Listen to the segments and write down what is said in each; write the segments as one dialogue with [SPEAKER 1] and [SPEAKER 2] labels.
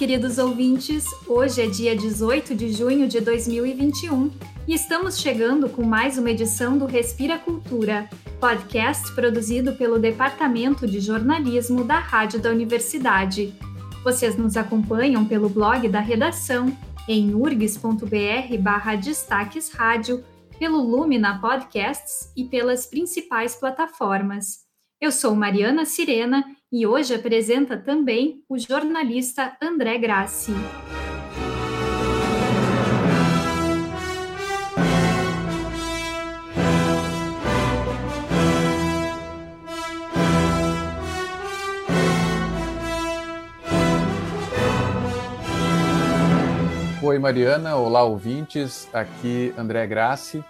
[SPEAKER 1] queridos ouvintes! Hoje é dia 18 de junho de 2021 e estamos chegando com mais uma edição do Respira Cultura, podcast produzido pelo Departamento de Jornalismo da Rádio da Universidade. Vocês nos acompanham pelo blog da redação em urgs.br barra destaques rádio, pelo Lumina Podcasts e pelas principais plataformas. Eu sou Mariana Sirena e hoje apresenta também o jornalista André Grassi.
[SPEAKER 2] Oi, Mariana. Olá, ouvintes. Aqui André Grassi.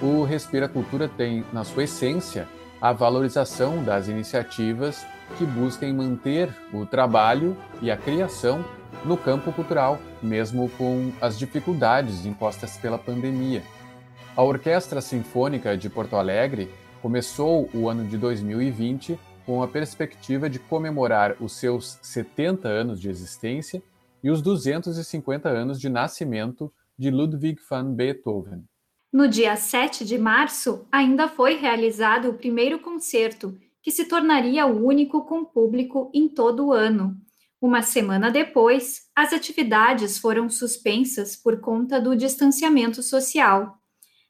[SPEAKER 2] O Respira Cultura tem, na sua essência, a valorização das iniciativas que busquem manter o trabalho e a criação no campo cultural, mesmo com as dificuldades impostas pela pandemia. A Orquestra Sinfônica de Porto Alegre começou o ano de 2020 com a perspectiva de comemorar os seus 70 anos de existência e os 250 anos de nascimento de Ludwig van Beethoven.
[SPEAKER 1] No dia 7 de março, ainda foi realizado o primeiro concerto, que se tornaria o único com público em todo o ano. Uma semana depois, as atividades foram suspensas por conta do distanciamento social.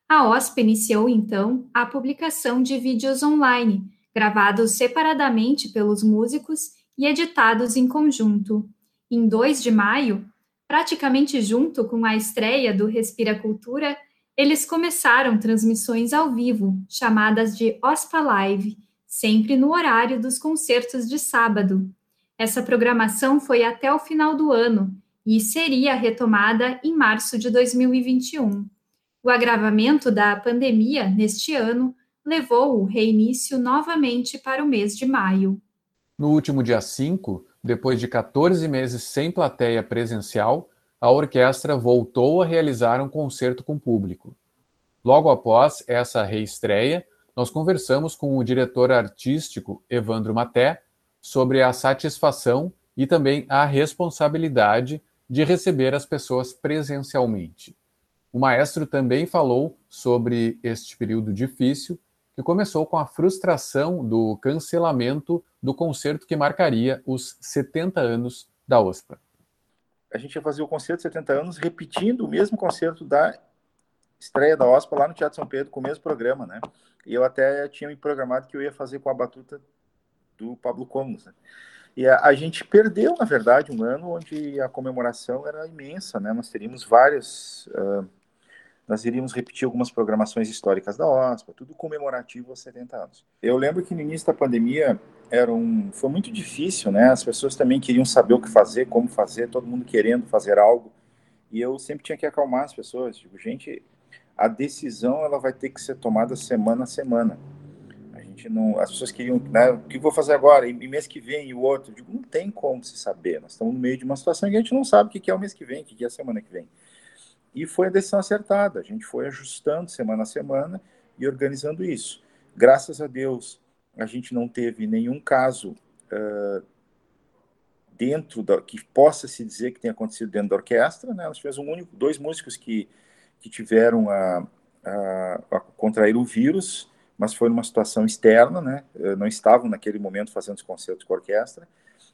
[SPEAKER 1] A OSP iniciou então a publicação de vídeos online, gravados separadamente pelos músicos e editados em conjunto. Em 2 de maio, praticamente junto com a estreia do Respira Cultura, eles começaram transmissões ao vivo, chamadas de OSPA Live, sempre no horário dos concertos de sábado. Essa programação foi até o final do ano e seria retomada em março de 2021. O agravamento da pandemia neste ano levou o reinício novamente para o mês de maio.
[SPEAKER 2] No último dia 5, depois de 14 meses sem plateia presencial, a orquestra voltou a realizar um concerto com público. Logo após essa reestreia, nós conversamos com o diretor artístico Evandro Maté sobre a satisfação e também a responsabilidade de receber as pessoas presencialmente. O maestro também falou sobre este período difícil, que começou com a frustração do cancelamento do concerto que marcaria os 70 anos da OSPA
[SPEAKER 3] a gente ia fazer o concerto de 70 anos repetindo o mesmo concerto da estreia da OSPA lá no Teatro São Pedro com o mesmo programa, né? E eu até tinha me programado que eu ia fazer com a batuta do Pablo Comus, né? E a, a, gente perdeu, na verdade, um ano onde a comemoração era imensa, né? Nós teríamos várias... Uh, nós iríamos repetir algumas programações históricas da OSPA, tudo comemorativo aos 70 anos. Eu lembro que no início da pandemia era um, foi muito difícil, né? As pessoas também queriam saber o que fazer, como fazer, todo mundo querendo fazer algo. E eu sempre tinha que acalmar as pessoas. Digo, gente, a decisão ela vai ter que ser tomada semana a semana. A gente não, as pessoas queriam, né? O que vou fazer agora? E mês que vem e o outro? Eu digo, não tem como se saber. Nós estamos no meio de uma situação que a gente não sabe o que é o mês que vem, o que é a semana que vem. E foi a decisão acertada. A gente foi ajustando semana a semana e organizando isso. Graças a Deus, a gente não teve nenhum caso uh, dentro da que possa se dizer que tenha acontecido dentro da orquestra. Né? Nós tivemos um único, dois músicos que, que tiveram a, a, a contrair o vírus, mas foi numa situação externa, né? não estavam naquele momento fazendo os concertos com a orquestra.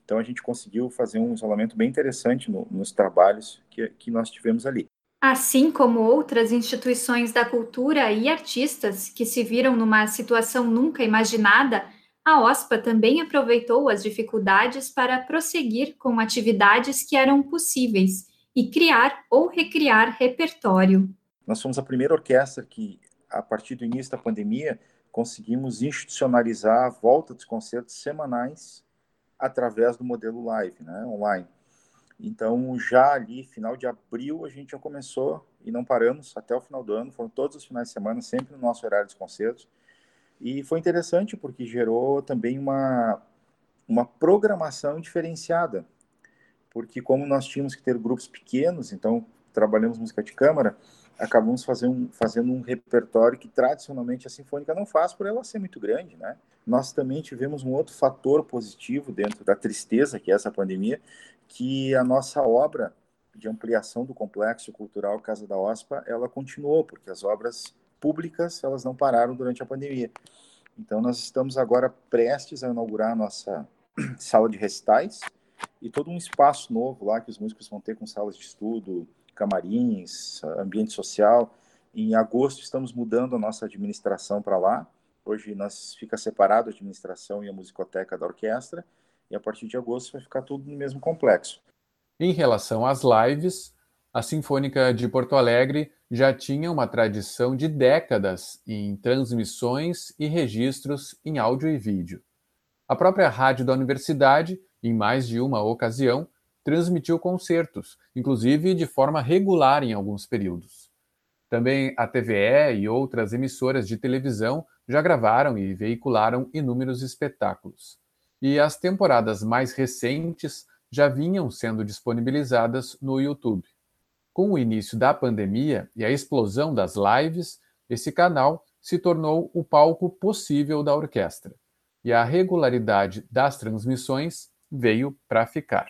[SPEAKER 3] Então a gente conseguiu fazer um isolamento bem interessante no, nos trabalhos que, que nós tivemos ali.
[SPEAKER 1] Assim como outras instituições da cultura e artistas que se viram numa situação nunca imaginada, a OSPA também aproveitou as dificuldades para prosseguir com atividades que eram possíveis e criar ou recriar repertório.
[SPEAKER 3] Nós somos a primeira orquestra que, a partir do início da pandemia, conseguimos institucionalizar a volta dos concertos semanais através do modelo live, né, online. Então, já ali, final de abril, a gente já começou e não paramos até o final do ano. Foram todos os finais de semana, sempre no nosso horário de concertos. E foi interessante porque gerou também uma, uma programação diferenciada. Porque, como nós tínhamos que ter grupos pequenos, então trabalhamos música de câmara, acabamos fazendo, fazendo um repertório que tradicionalmente a sinfônica não faz por ela ser muito grande, né? Nós também tivemos um outro fator positivo dentro da tristeza que é essa pandemia, que a nossa obra de ampliação do complexo cultural Casa da OSPA, ela continuou, porque as obras públicas, elas não pararam durante a pandemia. Então, nós estamos agora prestes a inaugurar a nossa sala de recitais e todo um espaço novo lá que os músicos vão ter com salas de estudo, camarins, ambiente social. Em agosto, estamos mudando a nossa administração para lá. Hoje, nós fica separado a administração e a musicoteca da orquestra, e a partir de agosto vai ficar tudo no mesmo complexo.
[SPEAKER 2] Em relação às lives, a Sinfônica de Porto Alegre já tinha uma tradição de décadas em transmissões e registros em áudio e vídeo. A própria rádio da universidade, em mais de uma ocasião, transmitiu concertos, inclusive de forma regular em alguns períodos. Também a TVE e outras emissoras de televisão já gravaram e veicularam inúmeros espetáculos. E as temporadas mais recentes já vinham sendo disponibilizadas no YouTube. Com o início da pandemia e a explosão das lives, esse canal se tornou o palco possível da orquestra. E a regularidade das transmissões veio para ficar.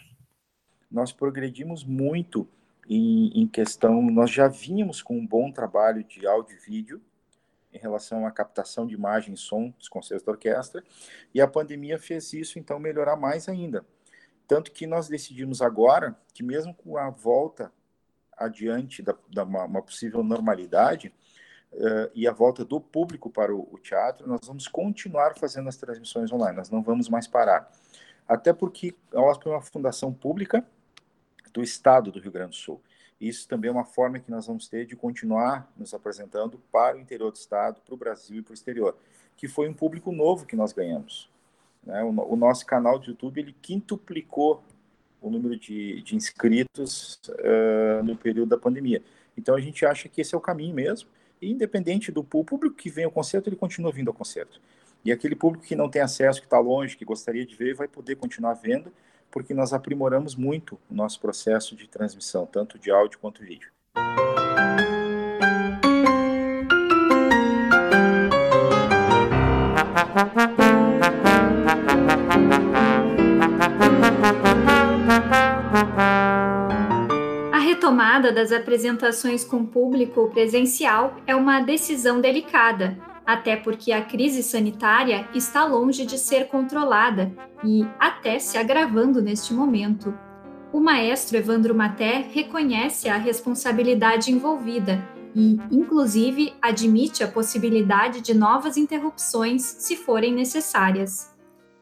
[SPEAKER 3] Nós progredimos muito em, em, questão, nós já vínhamos com um bom trabalho de áudio e vídeo em relação à captação de imagem e som dos concertos da orquestra, e a pandemia fez isso então melhorar mais ainda. Tanto que nós decidimos agora que, mesmo com a volta adiante da, da uma, uma, possível normalidade uh, e a volta do público para o, o, teatro, nós vamos continuar fazendo as transmissões online, nós não vamos mais parar. Até porque a OSP é uma fundação pública do Estado do Rio Grande do Sul. Isso também é uma forma que nós vamos ter de continuar nos apresentando para o interior do Estado, para o Brasil e para o exterior, que foi um público novo que nós ganhamos. Né? O, o, nosso canal de YouTube ele quintuplicou o número de, de inscritos uh, no período da pandemia. Então a gente acha que esse é o caminho mesmo. E independente do público que vem ao concerto, ele continua vindo ao concerto. E aquele público que não tem acesso, que está longe, que gostaria de ver, vai poder continuar vendo, porque nós aprimoramos muito o nosso processo de transmissão, tanto de áudio quanto vídeo.
[SPEAKER 1] retomada das apresentações com público presencial é uma decisão delicada, até porque a crise sanitária está longe de ser controlada e até se agravando neste momento. O maestro Evandro Maté reconhece a responsabilidade envolvida e, inclusive, admite a possibilidade de novas interrupções se forem necessárias.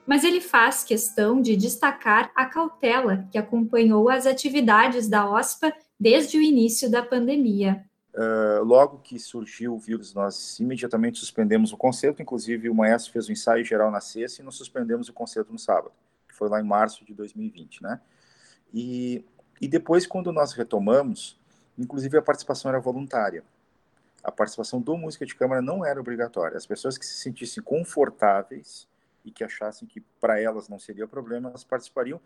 [SPEAKER 1] Mas ele faz questão de destacar a cautela que acompanhou as atividades da OSPA desde o início da pandemia.
[SPEAKER 3] Uh, logo que surgiu o vírus, nós imediatamente suspendemos o concerto, inclusive o maestro fez um ensaio geral na sexta e nós suspendemos o concerto no sábado, que foi lá em março de 2020, né? E, e depois, quando nós retomamos, inclusive a participação era voluntária. A participação do música de câmara não era obrigatória. As pessoas que se sentissem confortáveis e que achassem que para elas não seria problema, elas participariam,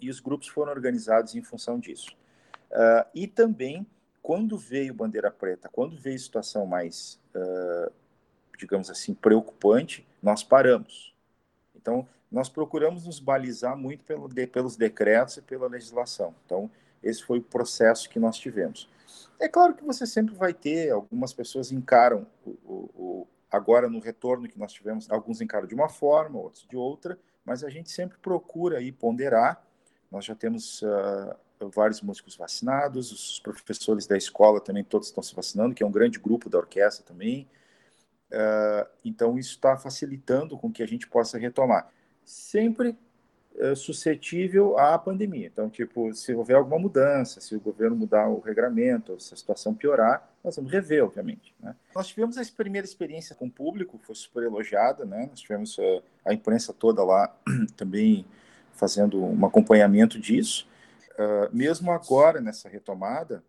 [SPEAKER 3] e os grupos foram organizados em função disso. Uh, e também, quando veio bandeira preta, quando veio situação mais, uh, digamos assim, preocupante, nós paramos. Então, nós procuramos nos balizar muito pelo, de, pelos decretos e pela legislação. Então, esse foi o processo que nós tivemos. É claro que você sempre vai ter, algumas pessoas encaram o, o, o, agora no retorno que nós tivemos, alguns encaram de uma forma, outros de outra, mas a gente sempre procura aí ponderar. Nós já temos uh, vários músicos vacinados, os professores da escola também todos estão se vacinando, que é um grande grupo da orquestra também. Uh, então, isso está facilitando com que a gente possa retomar. Sempre uh, suscetível à pandemia. Então, tipo, se houver alguma mudança, se o governo mudar o regramento, se a situação piorar, nós vamos rever, obviamente. Né? Nós tivemos a primeira experiência com o público, foi super elogiada, né? Nós tivemos uh, a imprensa toda lá também fazendo um acompanhamento disso. Uh, mesmo agora nessa retomada,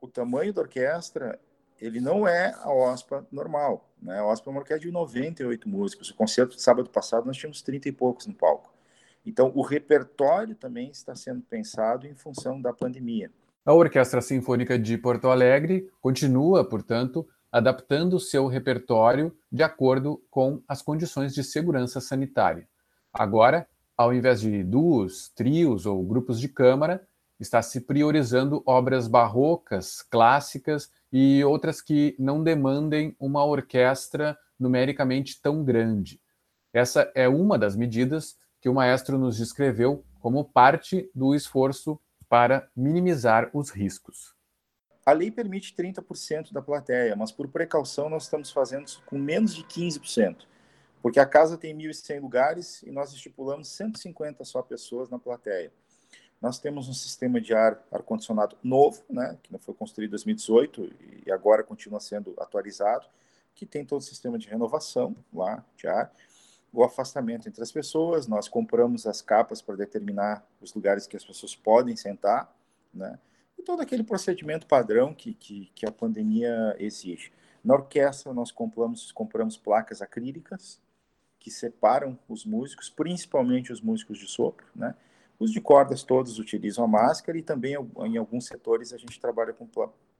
[SPEAKER 3] o tamanho da orquestra ele não é a OSPA normal. Né? A OSPA é uma orquestra de 98 músicos. O concerto de sábado passado nós tínhamos 30 e poucos no palco. Então, o repertório também está sendo pensado em função da pandemia.
[SPEAKER 2] A Orquestra Sinfônica de Porto Alegre continua, portanto, adaptando seu repertório de acordo com as condições de segurança sanitária. Agora, ao invés de duos, trios ou grupos de câmara, está se priorizando obras barrocas, clássicas e outras que não demandem uma orquestra numericamente tão grande. Essa é uma das medidas que o maestro nos descreveu como parte do esforço para minimizar os riscos.
[SPEAKER 3] A lei permite 30% da plateia, mas por precaução nós estamos fazendo com menos de 15%, porque a casa tem 1.100 lugares e nós estipulamos 150 só pessoas na plateia. Nós temos um sistema de ar ar-condicionado novo, né, que foi construído em 2018 e agora continua sendo atualizado, que tem todo o sistema de renovação lá de ar, o afastamento entre as pessoas, nós compramos as capas para determinar os lugares que as pessoas podem sentar, né, e todo aquele procedimento padrão que, que, que a pandemia exige. Na orquestra, nós compramos, compramos placas acrílicas que separam os músicos, principalmente os músicos de sopro, né, os de cordas todos utilizam a máscara e também em alguns setores a gente trabalha com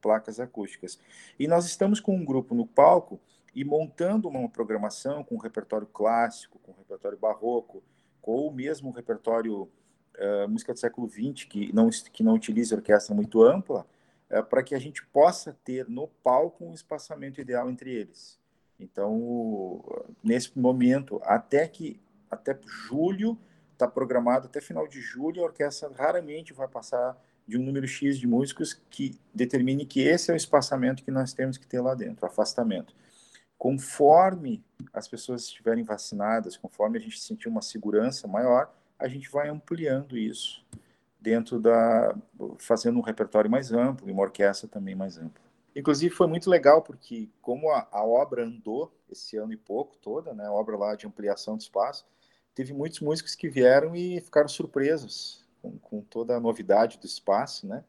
[SPEAKER 3] placas acústicas. E nós estamos com um grupo no palco e montando uma programação com repertório clássico, com repertório barroco, ou mesmo repertório uh, música do século XX, que não, que não utiliza orquestra muito ampla, uh, para que a gente possa ter no palco um espaçamento ideal entre eles. Então, nesse momento, até que até julho está programado até final de julho, a orquestra raramente vai passar de um número X de músicos que determine que esse é o espaçamento que nós temos que ter lá dentro, afastamento. Conforme as pessoas estiverem vacinadas, conforme a gente sentir uma segurança maior, a gente vai ampliando isso dentro da fazendo um repertório mais amplo e uma orquestra também mais ampla. Inclusive foi muito legal porque como a, a obra andou esse ano e pouco toda, né, a obra lá de ampliação do espaço, teve muitos músicos que vieram e ficaram surpresos com, com toda a novidade do espaço, né?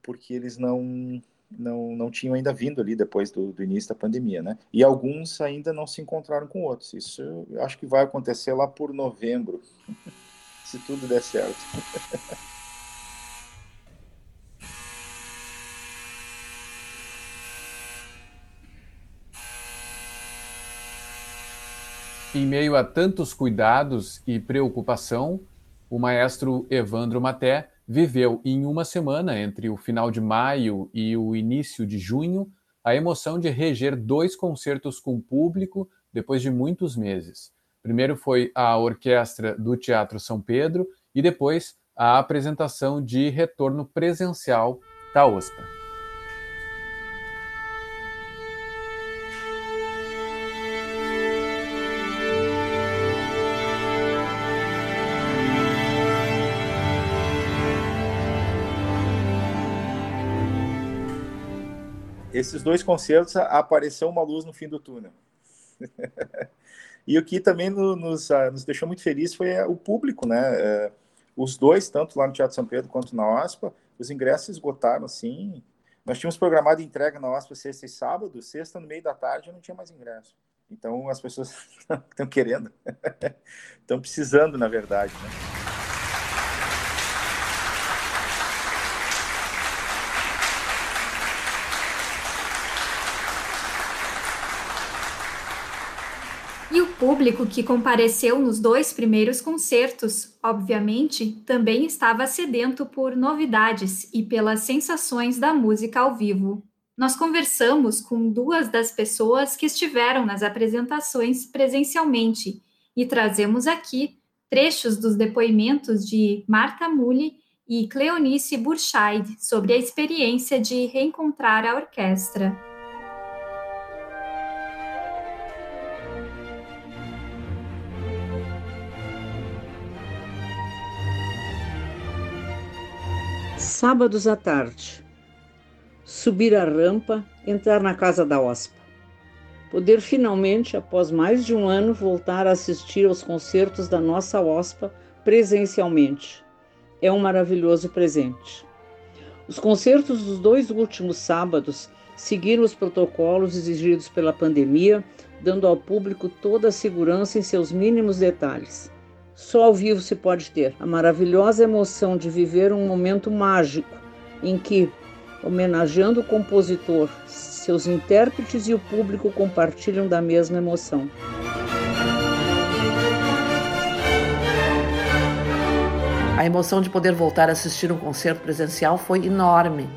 [SPEAKER 3] Porque eles não não, não tinham ainda vindo ali depois do, do, início da pandemia, né? E alguns ainda não se encontraram com outros. Isso eu acho que vai acontecer lá por novembro, se tudo der certo.
[SPEAKER 2] Em meio a tantos cuidados e preocupação, o maestro Evandro Maté viveu em uma semana, entre o final de maio e o início de junho, a emoção de reger dois concertos com público depois de muitos meses. Primeiro foi a orquestra do Teatro São Pedro e depois a apresentação de retorno presencial da OSPA.
[SPEAKER 3] Esses dois concertos apareceu uma luz no fim do túnel. e o que também nos, ah, nos deixou muito feliz foi o público, né? É, os dois, tanto lá no Teatro São Pedro quanto na OSPA, os ingressos esgotaram assim. Nós tínhamos programado entrega na OSPA sexta e sábado, sexta no meio da tarde não tinha mais ingresso. Então as pessoas estão querendo, estão precisando, na verdade. Né?
[SPEAKER 1] Público que compareceu nos dois primeiros concertos, obviamente, também estava sedento por novidades e pelas sensações da música ao vivo. Nós conversamos com duas das pessoas que estiveram nas apresentações presencialmente e trazemos aqui trechos dos depoimentos de Marta Muli e Cleonice Burscheid sobre a experiência de reencontrar a orquestra.
[SPEAKER 4] Sábados à tarde. Subir a rampa, entrar na casa da OSPA. Poder finalmente, após mais de um ano, voltar a assistir aos concertos da nossa OSPA presencialmente. É um maravilhoso presente. Os concertos dos dois últimos sábados seguiram os protocolos exigidos pela pandemia, dando ao público toda a segurança em seus mínimos detalhes. Só ao vivo se pode ter a maravilhosa emoção de viver um momento mágico em que, homenageando o compositor, seus intérpretes e o público compartilham da mesma emoção.
[SPEAKER 5] A emoção de poder voltar a assistir um concerto presencial foi enorme,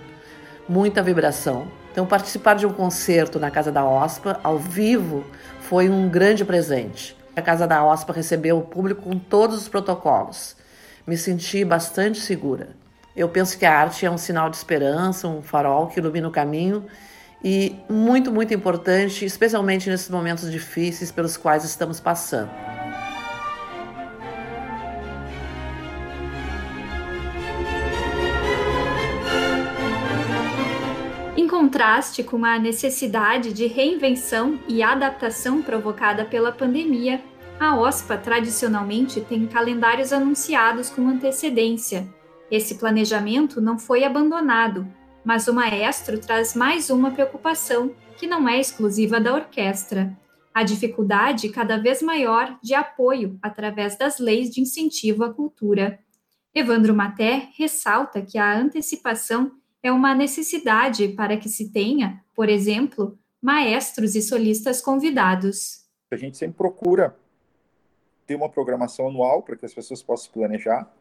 [SPEAKER 5] muita vibração. Então, participar de um concerto na Casa da OSPA, ao vivo, foi um grande presente. A Casa da OSPA recebeu o público com todos os protocolos. Me senti bastante segura. Eu penso que a arte é um sinal de esperança, um farol que ilumina o caminho e muito, muito importante, especialmente nesses momentos difíceis pelos quais estamos passando.
[SPEAKER 1] Contraste com a necessidade de reinvenção e adaptação provocada pela pandemia, a OSPA tradicionalmente tem calendários anunciados com antecedência. Esse planejamento não foi abandonado, mas o maestro traz mais uma preocupação que não é exclusiva da orquestra: a dificuldade cada vez maior de apoio através das leis de incentivo à cultura. Evandro Maté ressalta que a antecipação é uma necessidade para que se tenha, por exemplo, maestros e solistas convidados.
[SPEAKER 3] A gente sempre procura ter uma programação anual para que as pessoas possam planejar.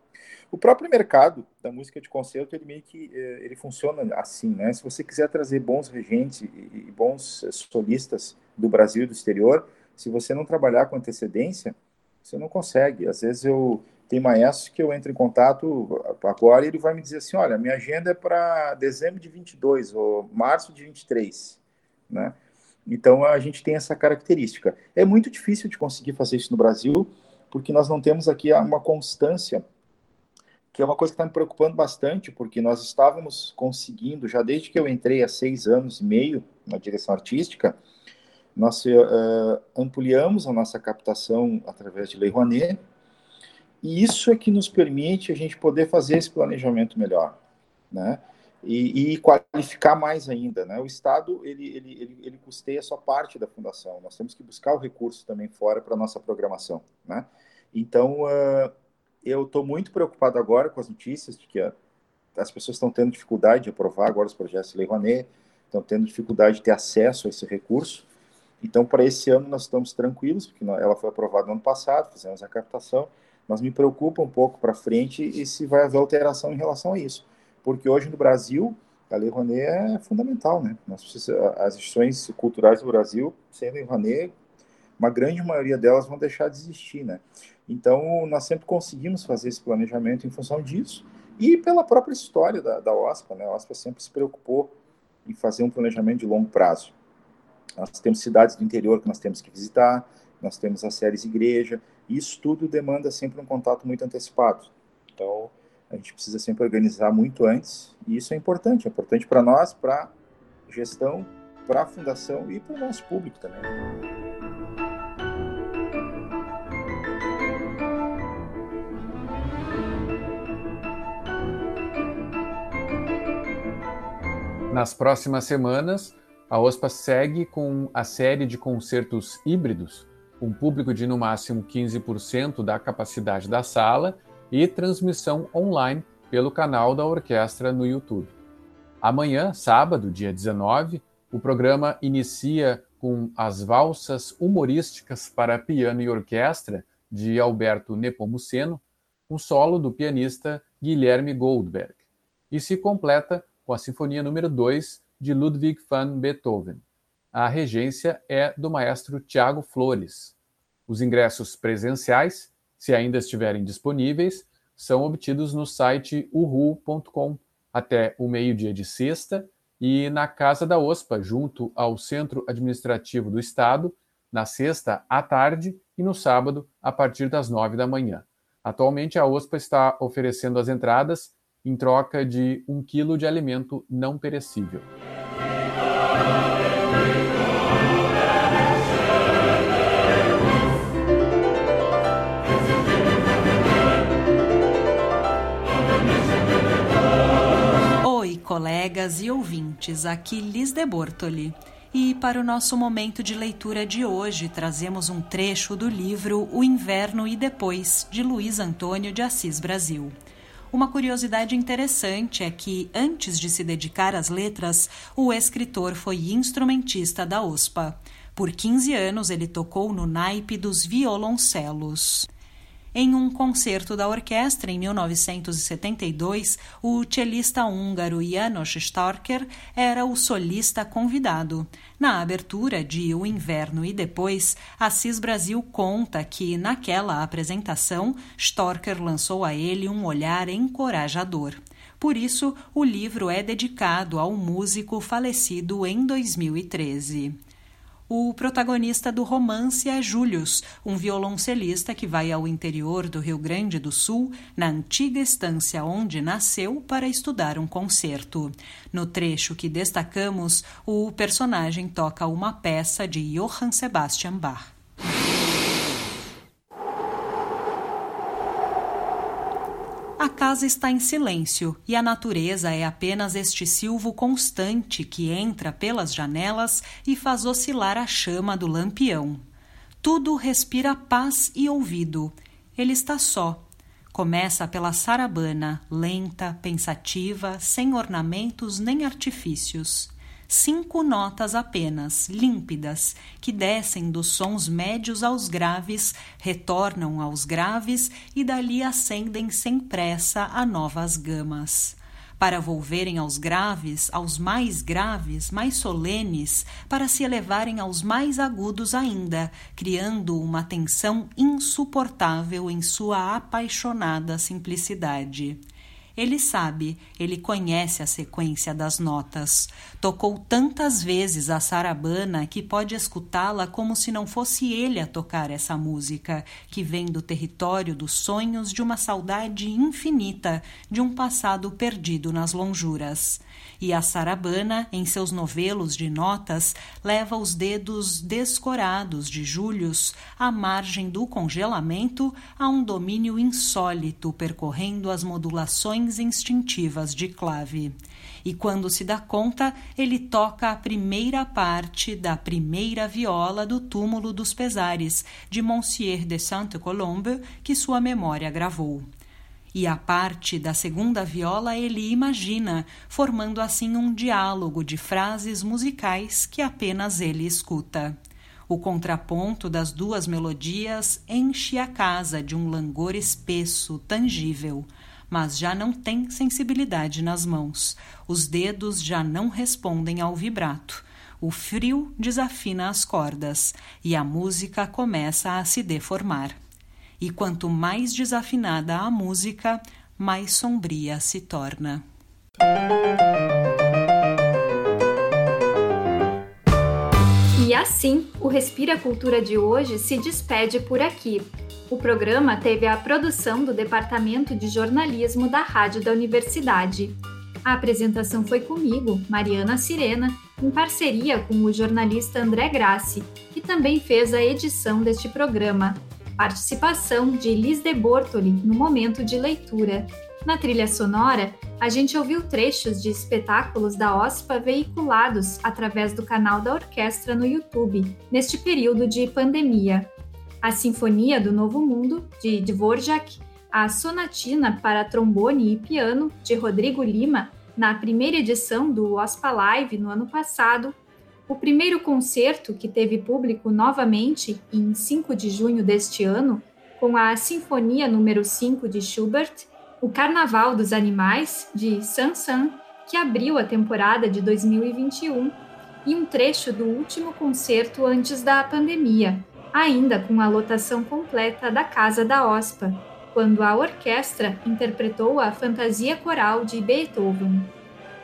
[SPEAKER 3] O próprio mercado da música de concerto, ele meio que eh, ele funciona assim, né? Se você quiser trazer bons regentes e bons solistas do Brasil e do exterior, se você não trabalhar com antecedência, você não consegue. Às vezes eu tem maestros que eu entro em contato agora e ele vai me dizer assim, olha, minha agenda é para dezembro de 22 ou março de 23, né? Então a gente tem essa característica. É muito difícil de conseguir fazer isso no Brasil, porque nós não temos aqui uma constância, que é uma coisa que está me preocupando bastante, porque nós estávamos conseguindo, já desde que eu entrei há seis anos e meio na direção artística, nós uh, ampliamos a nossa captação através de Lei Rouanet, e isso é que nos permite a gente poder fazer esse planejamento melhor, né? E, e qualificar mais ainda, né? O Estado ele, ele, ele, ele custeia só parte da fundação. Nós temos que buscar o recurso também fora para nossa programação, né? Então uh, eu estou muito preocupado agora com as notícias de que a, as pessoas estão tendo dificuldade de aprovar agora os projetos de Lei Rouanet, estão tendo dificuldade de ter acesso a esse recurso. Então, para esse ano, nós estamos tranquilos, porque ela foi aprovada no ano passado, fizemos a captação, mas me preocupa um pouco para frente e se vai haver alteração em relação a isso. Porque hoje no Brasil, a Lei Rouanet é fundamental, né? As instituições culturais do Brasil, sem Lei Rouanet, uma grande maioria delas vão deixar de existir, né? Então, nós sempre conseguimos fazer esse planejamento em função disso e pela própria história da, da OSPA, né? A OSPA sempre se preocupou em fazer um planejamento de longo prazo. Nós temos cidades do interior que nós temos que visitar, nós temos as séries igreja, isso tudo demanda sempre um contato muito antecipado. Então, a gente precisa sempre organizar muito antes, e isso é importante, é importante para nós, para gestão, para a fundação e para o nosso público também.
[SPEAKER 2] Nas próximas semanas, a OSPA segue com a série de concertos híbridos um público de no máximo 15% da capacidade da sala e transmissão online pelo canal da orquestra no YouTube. Amanhã, sábado, dia 19, o programa inicia com as valsas humorísticas para piano e orquestra de Alberto Nepomuceno, um solo do pianista Guilherme Goldberg, e se completa com a Sinfonia número 2 de Ludwig van Beethoven. A regência é do maestro Tiago Flores. Os ingressos presenciais, se ainda estiverem disponíveis, são obtidos no site uhu.com até o meio-dia de sexta e na Casa da OSPA, junto ao Centro Administrativo do Estado, na sexta à tarde e no sábado, a partir das nove da manhã. Atualmente, a OSPA está oferecendo as entradas em troca de um quilo de alimento não perecível.
[SPEAKER 6] Colegas e ouvintes, aqui Liz de Bortoli. E para o nosso momento de leitura de hoje, trazemos um trecho do livro O Inverno e Depois, de Luiz Antônio de Assis Brasil. Uma curiosidade interessante é que, antes de se dedicar às letras, o escritor foi instrumentista da OSPA. Por 15 anos, ele tocou no naipe dos violoncelos. Em um concerto da orquestra em 1972, o cellista húngaro Janos Storker era o solista convidado. Na abertura de O Inverno e Depois, Assis Brasil conta que, naquela apresentação, Storker lançou a ele um olhar encorajador. Por isso, o livro é dedicado ao músico falecido em 2013. O protagonista do romance é Július, um violoncelista que vai ao interior do Rio Grande do Sul, na antiga estância onde nasceu, para estudar um concerto. No trecho que destacamos, o personagem toca uma peça de Johann Sebastian Bach. A casa está em silêncio e a natureza é apenas este silvo constante que entra pelas janelas e faz oscilar a chama do lampião. Tudo respira paz e ouvido. Ele está só. Começa pela sarabana, lenta, pensativa, sem ornamentos nem artifícios cinco notas apenas, límpidas, que descem dos sons médios aos graves, retornam aos graves e dali ascendem sem pressa a novas gamas. Para volverem aos graves, aos mais graves, mais solenes, para se elevarem aos mais agudos ainda, criando uma tensão insuportável em sua apaixonada simplicidade. Ele sabe, ele conhece a sequência das notas. Tocou tantas vezes a sarabana que pode escutá-la como se não fosse ele a tocar essa música, que vem do território dos sonhos de uma saudade infinita, de um passado perdido nas lonjuras e a sarabana, em seus novelos de notas, leva os dedos descorados de Július à margem do congelamento a um domínio insólito percorrendo as modulações instintivas de clave. E quando se dá conta, ele toca a primeira parte da primeira viola do Túmulo dos Pesares, de Monsieur de Sainte-Colombe, que sua memória gravou e a parte da segunda viola ele imagina, formando assim um diálogo de frases musicais que apenas ele escuta. O contraponto das duas melodias enche a casa de um langor espesso, tangível, mas já não tem sensibilidade nas mãos. Os dedos já não respondem ao vibrato. O frio desafina as cordas e a música começa a se deformar e quanto mais desafinada a música, mais sombria se torna.
[SPEAKER 1] E assim, o Respira Cultura de hoje se despede por aqui. O programa teve a produção do Departamento de Jornalismo da Rádio da Universidade. A apresentação foi comigo, Mariana Sirena, em parceria com o jornalista André Grassi, que também fez a edição deste programa. Participação de Liz de Bortoli no momento de leitura. Na trilha sonora, a gente ouviu trechos de espetáculos da OSPA veiculados através do canal da orquestra no YouTube, neste período de pandemia. A Sinfonia do Novo Mundo, de Dvorak, a Sonatina para Trombone e Piano, de Rodrigo Lima, na primeira edição do OSPA Live no ano passado, o primeiro concerto, que teve público novamente em 5 de junho deste ano, com a Sinfonia número 5 de Schubert, o Carnaval dos Animais, de Sansan, que abriu a temporada de 2021, e um trecho do último concerto antes da pandemia, ainda com a lotação completa da Casa da OSPA, quando a orquestra interpretou a Fantasia Coral de Beethoven.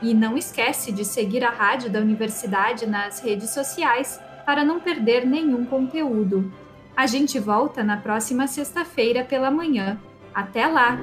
[SPEAKER 1] E não esquece de seguir a rádio da universidade nas redes sociais para não perder nenhum conteúdo. A gente volta na próxima sexta-feira pela manhã. Até lá!